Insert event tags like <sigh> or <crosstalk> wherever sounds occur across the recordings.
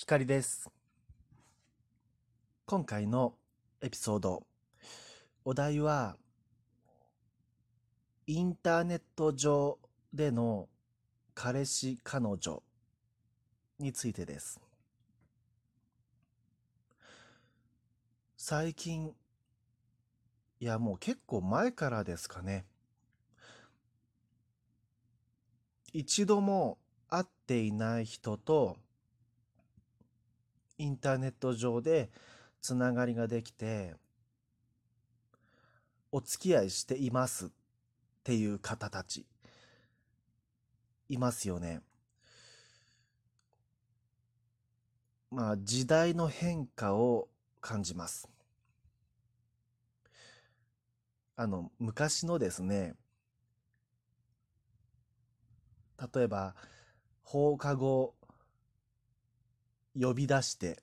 光です。今回のエピソード、お題は、インターネット上での彼氏彼女についてです。最近、いやもう結構前からですかね。一度も会っていない人とインターネット上でつながりができてお付き合いしていますっていう方たちいますよね。まあ時代の変化を感じます。あの昔のですね例えば放課後呼び出して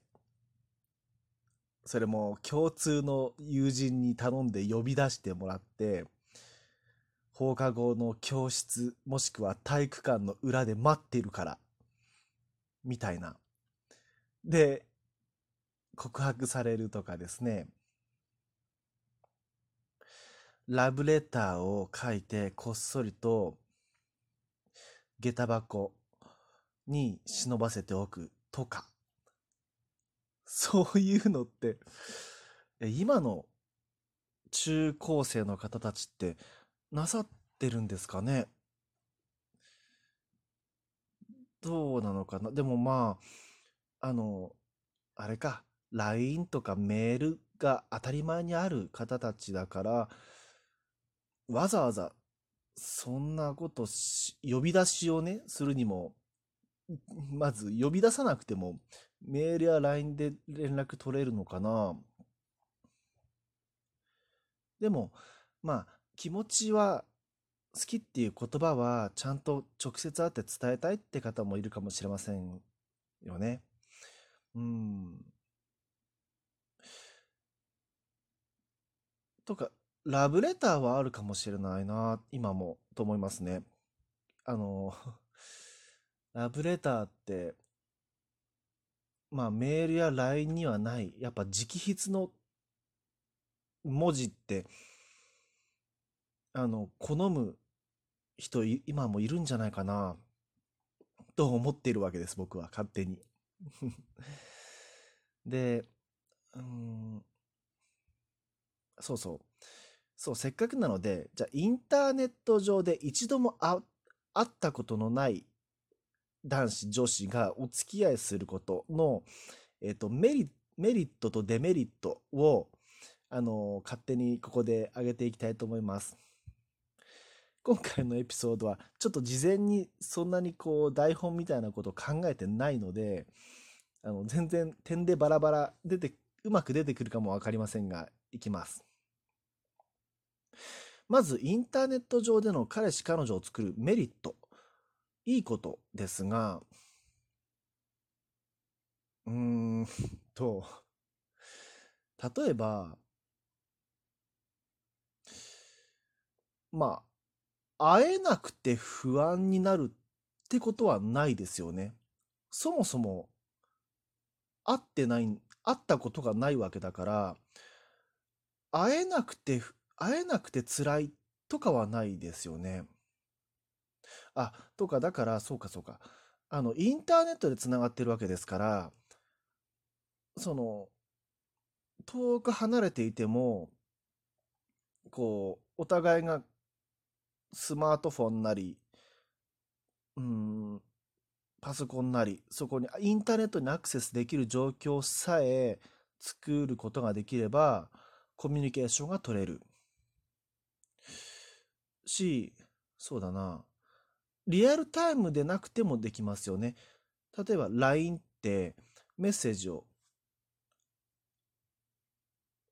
それも共通の友人に頼んで呼び出してもらって放課後の教室もしくは体育館の裏で待ってるからみたいな。で告白されるとかですねラブレターを書いてこっそりと下駄箱に忍ばせておくとか。そういうのって今の中高生の方たちってなさってるんですかね？どうなのかな？でもまああのあれか LINE とかメールが当たり前にある方たちだからわざわざそんなことし呼び出しをねするにもまず呼び出さなくてもメールや LINE で連絡取れるのかな？でもまあ気持ちは好きっていう言葉はちゃんと直接会って伝えたいって方もいるかもしれませんよね。うん。とかラブレターはあるかもしれないな今もと思いますね。あの <laughs> ラブレターってまあメールや LINE にはないやっぱ直筆の文字ってあの好む人今もいるんじゃないかなと思っているわけです僕は勝手に。<laughs> でうんそうそうそうせっかくなのでじゃあインターネット上で一度も会ったことのない男子女子がお付き合いすることの、えっとメリットとデメリットをあの勝手にここで上げていきたいと思います。今回のエピソードはちょっと事前にそんなにこう台本みたいなことを考えてないのであの全然点でバラバラ出てうまく出てくるかも分かりませんがいきます。まずインターネット上での彼氏彼女を作るメリットいいことですがうーんと例えばまあ会えなくて不安になるってことはないですよね。そもそも会ってない会ったことがないわけだから会えなくて会えなくて辛いとかはないですよね。あとかだからそうかそうか。あのインターネットでつながってるわけですからその遠く離れていてもこうお互いがスマートフォンなりうんパソコンなりそこにインターネットにアクセスできる状況さえ作ることができればコミュニケーションが取れる。しそうだな。リアルタイムでなくてもできますよね。例えば LINE ってメッセージを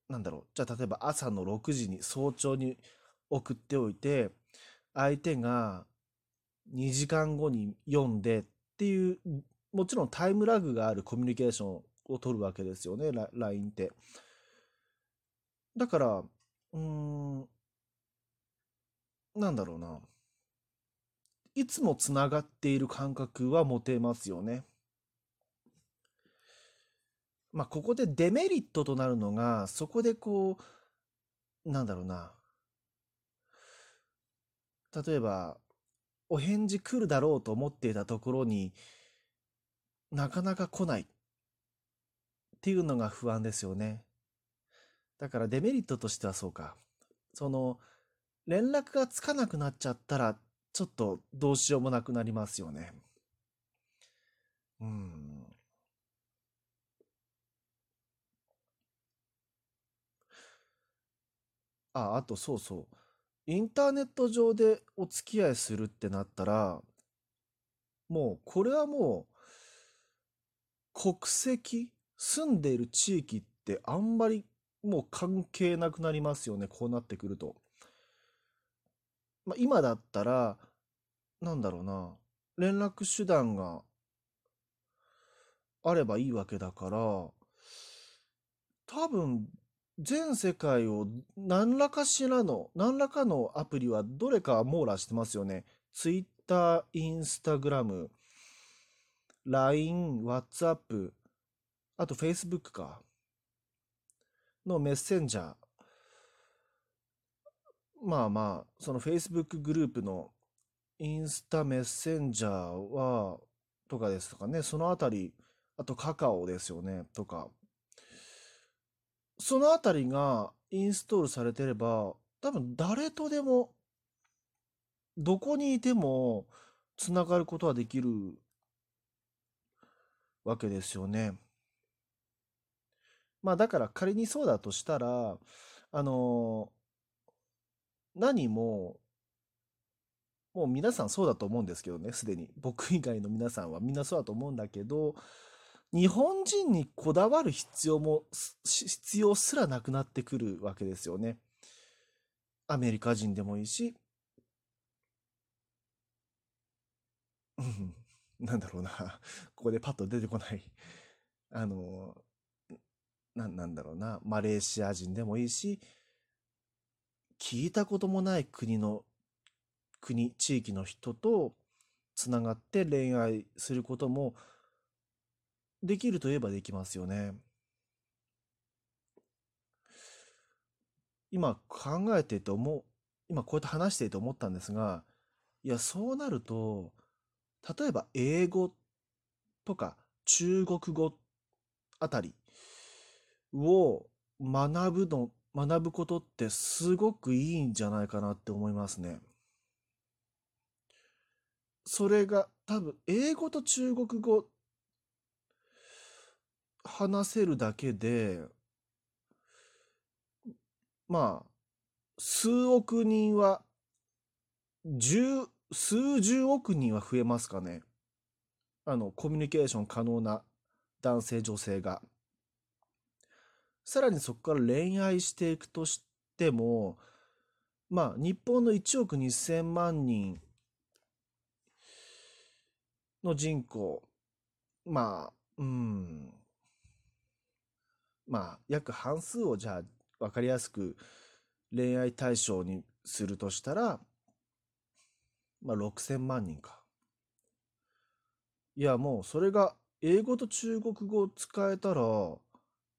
なんだろう。じゃあ例えば朝の6時に早朝に送っておいて相手が2時間後に読んでっていうもちろんタイムラグがあるコミュニケーションを取るわけですよね。LINE って。だからうーんなんだろうな。いつもつながっている感覚は持てますよねまあ、ここでデメリットとなるのが、そこでこう、なんだろうな。例えば、お返事来るだろうと思っていたところになかなか来ないっていうのが不安ですよね。だからデメリットとしてはそうか。その、連絡がつかなくなっちゃったら、ちょっとどうしようもなくなりますよね。うん。あ、あとそうそう。インターネット上でお付き合いするってなったら、もう、これはもう、国籍、住んでいる地域ってあんまりもう関係なくなりますよね、こうなってくると。まあ、今だったら、なんだろうな、連絡手段があればいいわけだから、多分全世界を何らかしらの、何らかのアプリはどれか網羅してますよね。Twitter、Instagram、LINE、WhatsApp、あと Facebook か。のメッセンジャー。まあまあ、その Facebook グループのインスタメッセンジャーは、とかですとかね、そのあたり、あとカカオですよね、とか。そのあたりがインストールされてれば、多分誰とでも、どこにいても、つながることはできるわけですよね。まあだから仮にそうだとしたら、あの何も、もう皆さんそうだと思うんですけどね、すでに。<laughs> 僕以外の皆さんはみんなそうだと思うんだけど、日本人にこだわる必要も、必要すらなくなってくるわけですよね。アメリカ人でもいいし、<laughs> なんだろうな、ここでパッと出てこない、あの、な、なんだろうな、マレーシア人でもいいし、聞いたこともない国の、国、地域の人とつながって恋愛することもできるといえばできますよね。今考えてて思う、今こうやって話していて思ったんですが、いや、そうなると、例えば英語とか中国語あたりを学ぶの、学ぶことってすごくいいんじゃないかなって思いますね。それが多分英語と中国語話せるだけで、まあ、数億人は、十、数十億人は増えますかね。あの、コミュニケーション可能な男性、女性が。さらにそこから恋愛していくとしても、まあ、日本の1億2000万人の人口、まあ、うん、まあ、約半数をじゃあ分かりやすく恋愛対象にするとしたら、まあ6000万人か。いや、もうそれが英語と中国語を使えたら、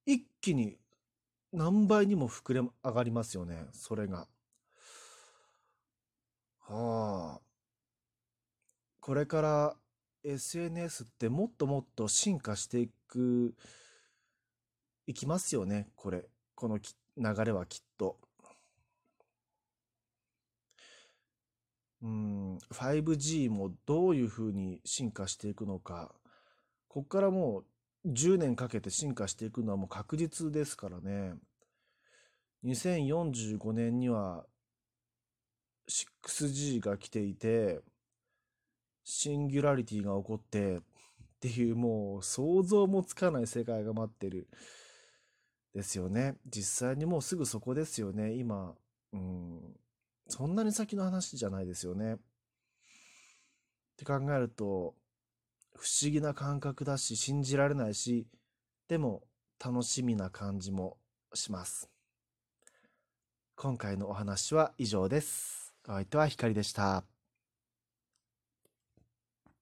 一気に何倍にも膨れ上がりますよね、それが。はあ。これから SNS ってもっともっと進化していくいきますよね、これ。この流れはきっと。うん、5G もどういうふうに進化していくのか。ここからもう10年かけて進化していくのはもう確実ですからね。2045年には 6G が来ていて、シンギュラリティが起こってっていうもう想像もつかない世界が待ってる。ですよね。実際にもうすぐそこですよね。今、うん、そんなに先の話じゃないですよね。って考えると、不思議な感覚だし、信じられないし、でも楽しみな感じもします。今回のお話は以上です。お相手はひかりでした。